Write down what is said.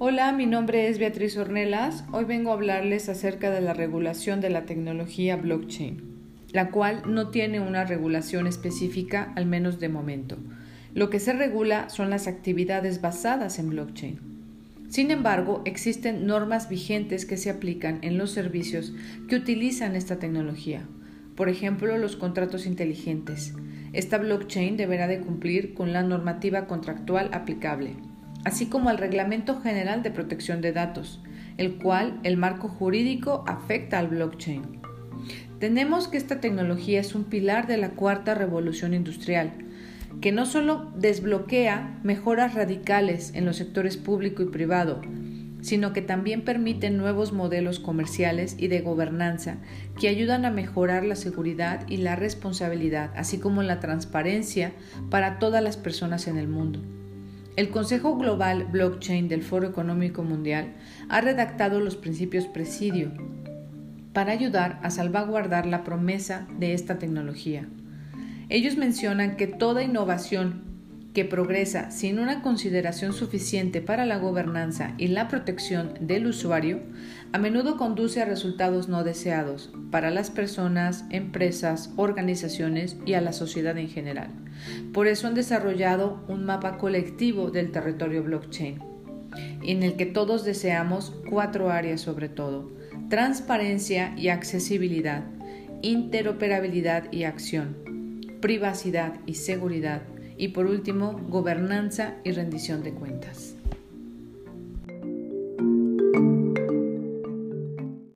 Hola, mi nombre es Beatriz Ornelas. Hoy vengo a hablarles acerca de la regulación de la tecnología blockchain, la cual no tiene una regulación específica, al menos de momento. Lo que se regula son las actividades basadas en blockchain. Sin embargo, existen normas vigentes que se aplican en los servicios que utilizan esta tecnología. Por ejemplo, los contratos inteligentes. Esta blockchain deberá de cumplir con la normativa contractual aplicable así como al Reglamento General de Protección de Datos, el cual el marco jurídico afecta al blockchain. Tenemos que esta tecnología es un pilar de la cuarta revolución industrial, que no solo desbloquea mejoras radicales en los sectores público y privado, sino que también permite nuevos modelos comerciales y de gobernanza que ayudan a mejorar la seguridad y la responsabilidad, así como la transparencia para todas las personas en el mundo. El Consejo Global Blockchain del Foro Económico Mundial ha redactado los principios presidio para ayudar a salvaguardar la promesa de esta tecnología. Ellos mencionan que toda innovación que progresa sin una consideración suficiente para la gobernanza y la protección del usuario, a menudo conduce a resultados no deseados para las personas, empresas, organizaciones y a la sociedad en general. Por eso han desarrollado un mapa colectivo del territorio blockchain, en el que todos deseamos cuatro áreas sobre todo, transparencia y accesibilidad, interoperabilidad y acción, privacidad y seguridad, y por último, gobernanza y rendición de cuentas.